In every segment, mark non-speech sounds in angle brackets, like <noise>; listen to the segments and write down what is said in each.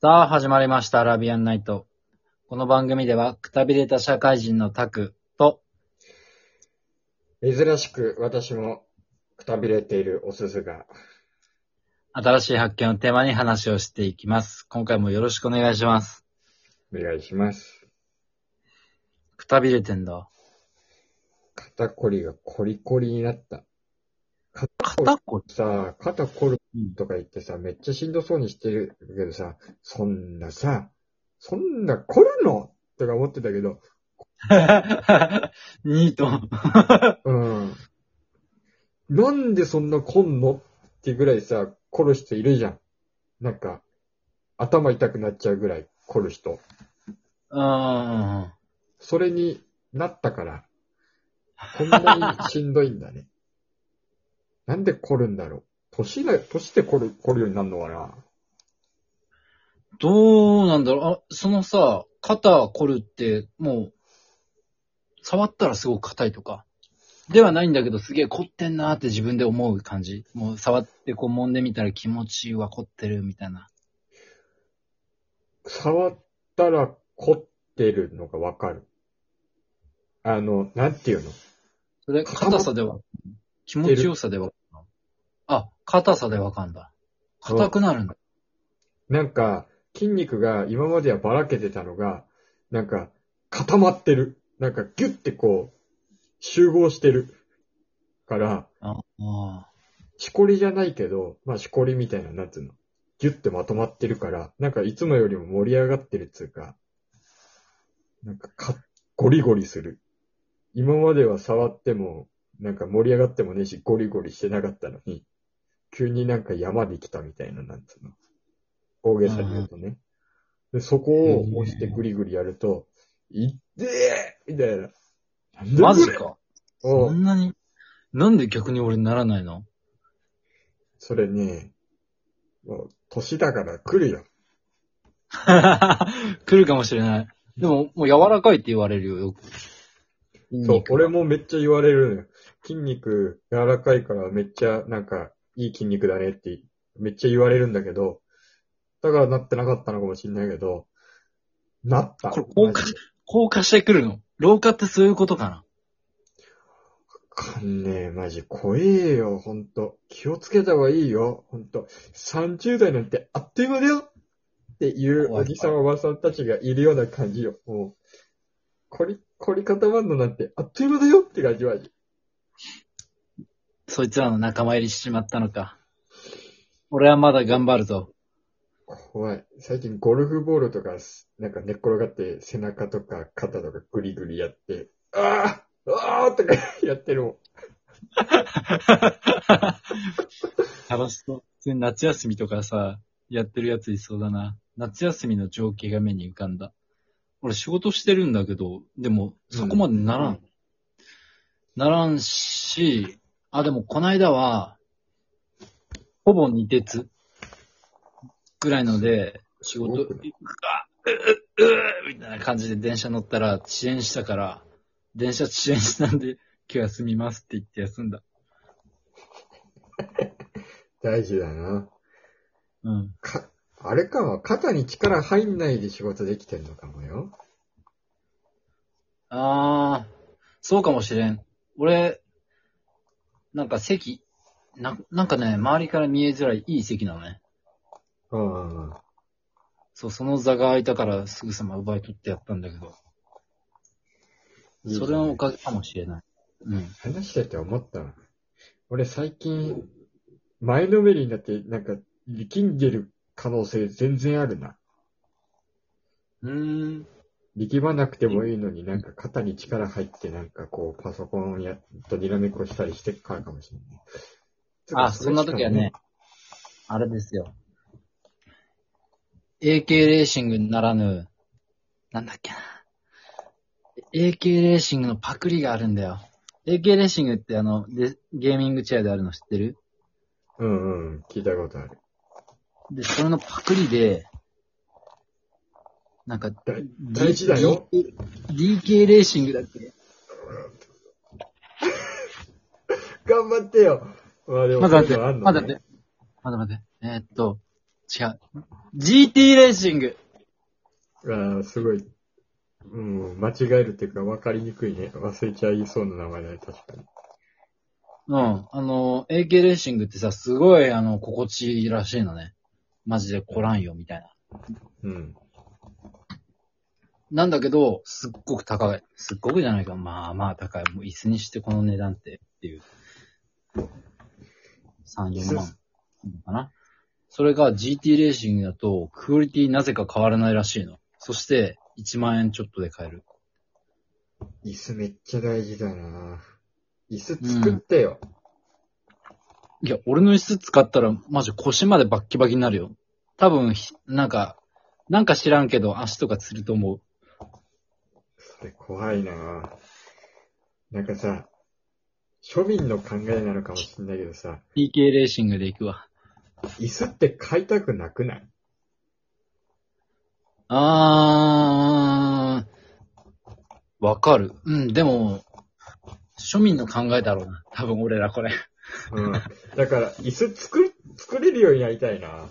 さあ、始まりました、アラビアンナイト。この番組では、くたびれた社会人のタクと、珍しく私もくたびれているおすずが、新しい発見をテーマに話をしていきます。今回もよろしくお願いします。お願いします。くたびれてんだ。肩こりがコリコリになった。肩こりさ、肩こるとか言ってさ、めっちゃしんどそうにしてるけどさ、そんなさ、そんな凝るの？とか思ってたけど、<laughs> ニート。<laughs> うん。なんでそんな凝んの？ってぐらいさ、凝る人いるじゃん。なんか、頭痛くなっちゃうぐらい凝る人。うーん。それになったから、こんなにしんどいんだね。なんで凝るんだろう。年だ、年で凝る、凝るようになるのかなどうなんだろうあ、そのさ、肩凝るって、もう、触ったらすごく硬いとか。ではないんだけど、すげえ凝ってんなーって自分で思う感じ。もう触ってこう揉んでみたら気持ちいいわ、凝ってるみたいな。触ったら凝ってるのがわかる。あの、なんていうの？それ、硬さでは、気持ちよさでは、あ、硬さでわかんだ。硬くなるんだ。なんか、筋肉が今まではばらけてたのが、なんか、固まってる。なんか、ギュッてこう、集合してる。から、ああしこりじゃないけど、まあ、しこりみたいな、なんつうの。ギュッてまとまってるから、なんかいつもよりも盛り上がってるっつうか、なんかか、ゴリゴリする。今までは触っても、なんか盛り上がってもねえし、ゴリゴリしてなかったのに、急になんか山で来たみたいな、なんつうの？大げさに言うとね。で、そこを押してグリグリやると、いってーみたいな。マジか。おそんなに、なんで逆に俺ならないの？それね、もう、年だから来るよ。<laughs> 来るかもしれない。でも、もう柔らかいって言われるよ、よく。そう、俺もめっちゃ言われるのよ。筋肉柔らかいからめっちゃなんかいい筋肉だねってめっちゃ言われるんだけど、だからなってなかったのかもしんないけど、なった。これ硬化硬化してくるの？老化ってそういうことかな？わかんねえ、マジ怖えよ、ほんと。気をつけた方がいいよ、ほんと。30代なんてあっという間だよっていうおじさんおばさんたちがいるような感じよ。もう、凝り、凝り固まんのなんてあっという間だよって感じ、マジ。そいつらの仲間入りしちまったのか。俺はまだ頑張るぞ。怖い。最近ゴルフボールとかす、なんか寝っ転がって背中とか肩とかグリグリやって、ああああとか <laughs> やってるもん。楽しそう。普通に夏休みとかさ、やってるやついそうだな。夏休みの情景が目に浮かんだ。俺仕事してるんだけど、でも、そこまでならん。うんならんし、あ、でもこないだは、ほぼ二鉄ぐらいので、仕事、うううううみたいな感じで電車乗ったら遅延したから、電車遅延したんで、今日休みますって言って休んだ。<laughs> 大事だな。うん。か、あれかは肩に力入んないで仕事できてんのかもよ。あー、そうかもしれん。俺、なんか席、な、なんかね、周りから見えづらいいい席なのね。うんうんうん。そう、その座が空いたからすぐさま奪い取ってやったんだけど、それのおかげかもしれない。うん。話してて思ったわ。俺最近、前のめりになって、なんか、力んでる可能性全然あるな。うーん。力まなくてもいいのになんか肩に力入ってなんかこうパソコンやとにらめっこしたりしてっからかもしれない。あ、そんな時はね、あれですよ。AK レーシングならぬ、なんだっけな。AK レーシングのパクリがあるんだよ。AK レーシングってあの、でゲーミングチェアであるの知ってる？うんうん、聞いたことある。で、それのパクリで、なんか、大大事だよ。DK レーシングだっけ？<laughs> 頑張ってよ。まあでも、まだ待って、まだ待って、まだ待って。えーっと、違う。GT レーシング。ああ、すごい。うん、間違えるっていうか分かりにくいね。忘れちゃいそうな名前だね、確かに。うん。あの、AK レーシングってさ、すごい、あの、心地いいらしいのね。マジで来らんよ、みたいな。うん。なんだけど、すっごく高い。すっごくじゃないか。まあまあ高い。もう椅子にしてこの値段って、っていう。3、4万。かな。それが GT レーシングだと、クオリティなぜか変わらないらしいの。そして、1万円ちょっとで買える。椅子めっちゃ大事だな椅子作ってよ。いや、俺の椅子使ったら、マジ腰までバッキバキになるよ。多分、ひなんか、なんか知らんけど、足とかつると思う。それ怖いななんかさ、庶民の考えなのかもしんないけどさ、PK レーシングで行くわ。椅子って買いたくなくない？あー、わかる。うん、でも、庶民の考えだろうな。多分俺らこれ。うん。だから、椅子作る、作れるようになりたいな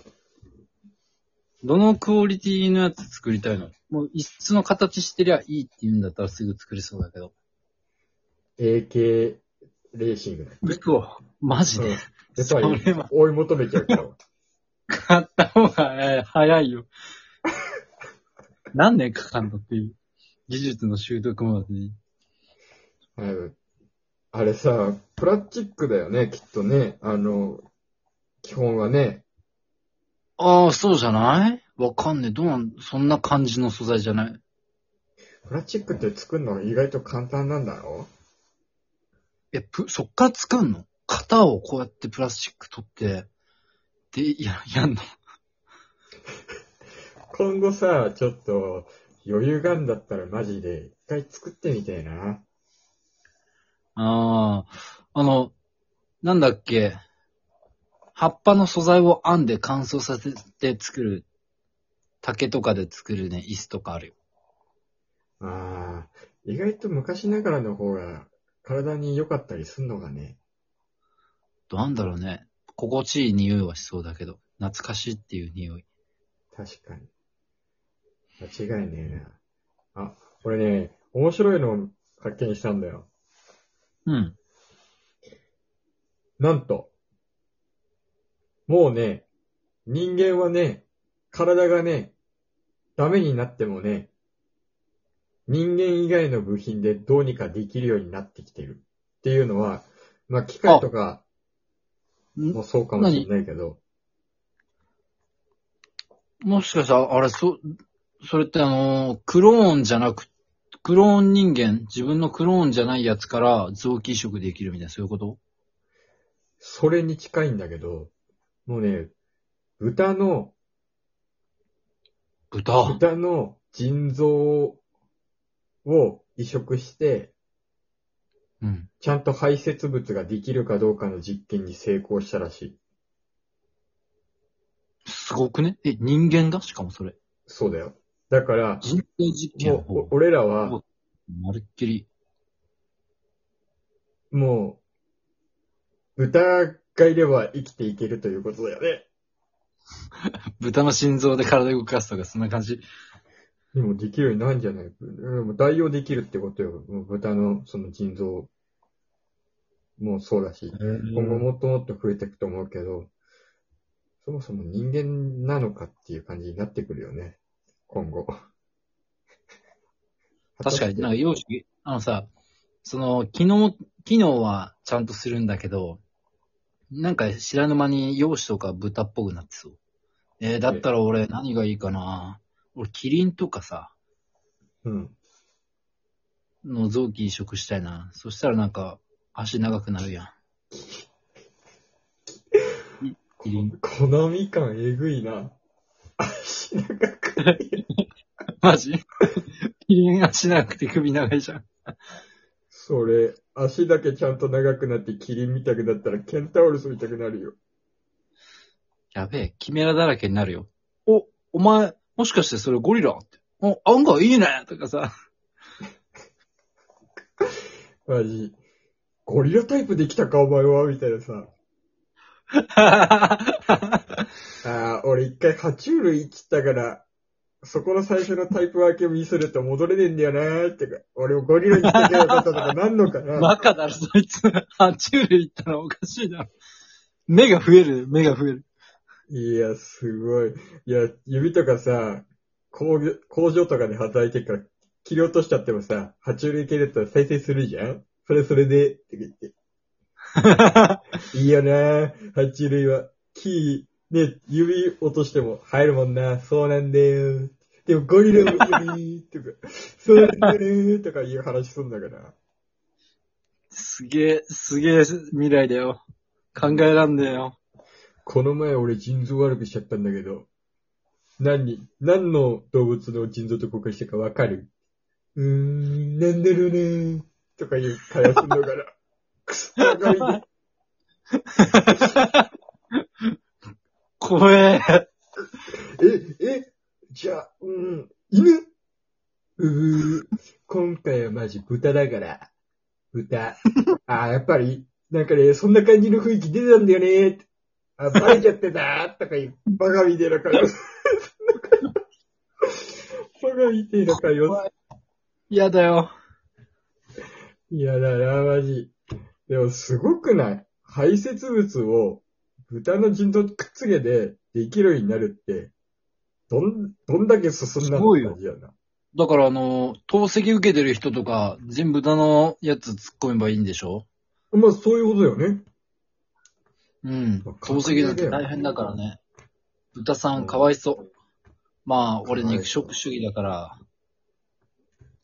どのクオリティのやつ作りたいの？もう椅子の形してりゃいいって言うんだったらすぐ作れそうだけど。AK レーシングだ。嘘マジで、うん。やっそれは追い求めちゃうから。買った方がえー早いよ。何年かかんのっていう。技術の習得までに。はいあれさ、プラスチックだよね、きっとね。あの、基本はね。ああ、そうじゃない？わかんねえ。どうなん、そんな感じの素材じゃない？プラスチックって作るのが意外と簡単なんだろ？え、ぷ、そっから作んの？型をこうやってプラスチック取って、で、や、やんの？<laughs> 今後さ、ちょっと余裕があるんだったらマジで一回作ってみたいな。ああ、あの、なんだっけ？葉っぱの素材を編んで乾燥させて作る、竹とかで作るね、椅子とかあるよ。ああ、意外と昔ながらの方が体に良かったりすんのがね。なんだろうね。心地いい匂いはしそうだけど、懐かしいっていう匂い。確かに。間違いねえな。あ、これね、面白いのを発見したんだよ。うん。なんと、もうね、人間はね、体がね、ダメになってもね、人間以外の部品でどうにかできるようになってきてる。っていうのは、まあ機械とかん？もそうかもしれないけど、もしかしたら、あれ、そ、それってあのー、クローンじゃなく、クローン人間、自分のクローンじゃないやつから臓器移植できるみたいな、そういうこと？それに近いんだけど、もうね、豚の、豚。豚の腎臓を移植して、うん。ちゃんと排泄物ができるかどうかの実験に成功したらしい。すごくね？え、人間が？しかもそれ。そうだよ。だから、人体実験もう、俺らは、まるっきり。もう、豚がいれば生きていけるということだよね。<laughs> 豚の心臓で体動かすとか、そんな感じ。でもできるようになるんじゃない？うんもう代用できるってことよ。もう豚のその腎臓もそうだし、今後もっともっと増えていくと思うけど、そもそも人間なのかっていう感じになってくるよね。今後。<laughs> 確かに、なんか容姿、あのさ、その、機能、機能はちゃんとするんだけど、なんか知らぬ間に容姿とか豚っぽくなってそう。えー、だったら俺何がいいかな俺キリンとかさ、うん。の臓器移植したいな。そしたらなんか足長くなるやん。<laughs> いキリン。好み感えぐいな。足長く。<laughs> マジ？<laughs> キリン足長くて首長いじゃん。それ、足だけちゃんと長くなってキリンみたくなったらケンタウルスみたくなるよ。やべえ、キメラだらけになるよ。お、お前、もしかしてそれゴリラって。お、案外いいねとかさ。<laughs> マジ。ゴリラタイプできたかお前はみたいなさ。<laughs> ああ、俺一回爬虫類切ったから、そこの最初のタイプ分けを見せると戻れねえんだよなーってか、俺もゴリラに行ってけばよかったとかなんのかな？バカだろ、そいつ。爬虫類行ったらおかしいだろ。目が増える、目が増える。いや、すごい。いや、指とかさ、工業工場とかで働いてるから、切り落としちゃってもさ、爬虫類系だったら再生するじゃんそれそれで、って言って。<laughs> いいよな爬虫類は。木、ね、指落としても入るもんな。そうなんだよ。でもゴリラも <laughs> 指、とか、そうなんだねとかいう話すんだから。すげえ、すげえ未来だよ。考えらんねえよ。この前俺腎臓悪くしちゃったんだけど、何、何の動物の腎臓と交換したかわかる？うーん、なんだろうねとかいう会話すんのから。くそ、長いね。怖え。え、え、じゃあ、うん、犬？うー、今回はマジ豚だから。豚。あー、やっぱり、なんかね、そんな感じの雰囲気出てたんだよねあ、バレちゃってたとかいう、バカみたいな会話。<laughs> バカみたいな会話。嫌だよ。いやだな、マジ。でも、すごくない？排泄物を豚の腎臓とくっつけてできるようになるって、どん、どんだけ進んだのすごいよ感じやな。だからあの、透析受けてる人とか、全部豚のやつ突っ込めばいいんでしょ？まあ、そういうことよね。うんまあ。透析だって大変だからね。豚さんかわいそう。まあ、俺肉食主義だから、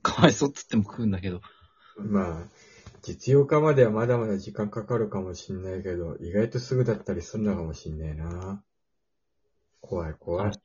かわいそうっつっても食うんだけど。まあ、実用化まではまだまだ時間かかるかもしんないけど、意外とすぐだったりするのかもしんないな。怖い怖い。